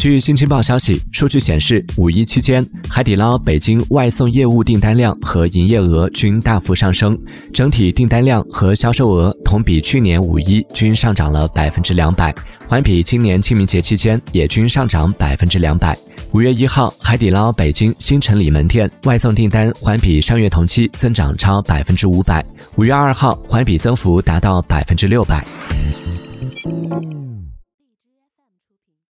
据新京报消息数据显示五一期间海底捞北京外送业务订单量和营业额均大幅上升整体订单量和销售额同比去年五一均上涨了百分之两百环比今年清明节期间也均上涨百分之两百。五月一号海底捞北京新城里门店外送订单环比上月同期增长超百分之五百五月二号环比增幅达到百分之六百。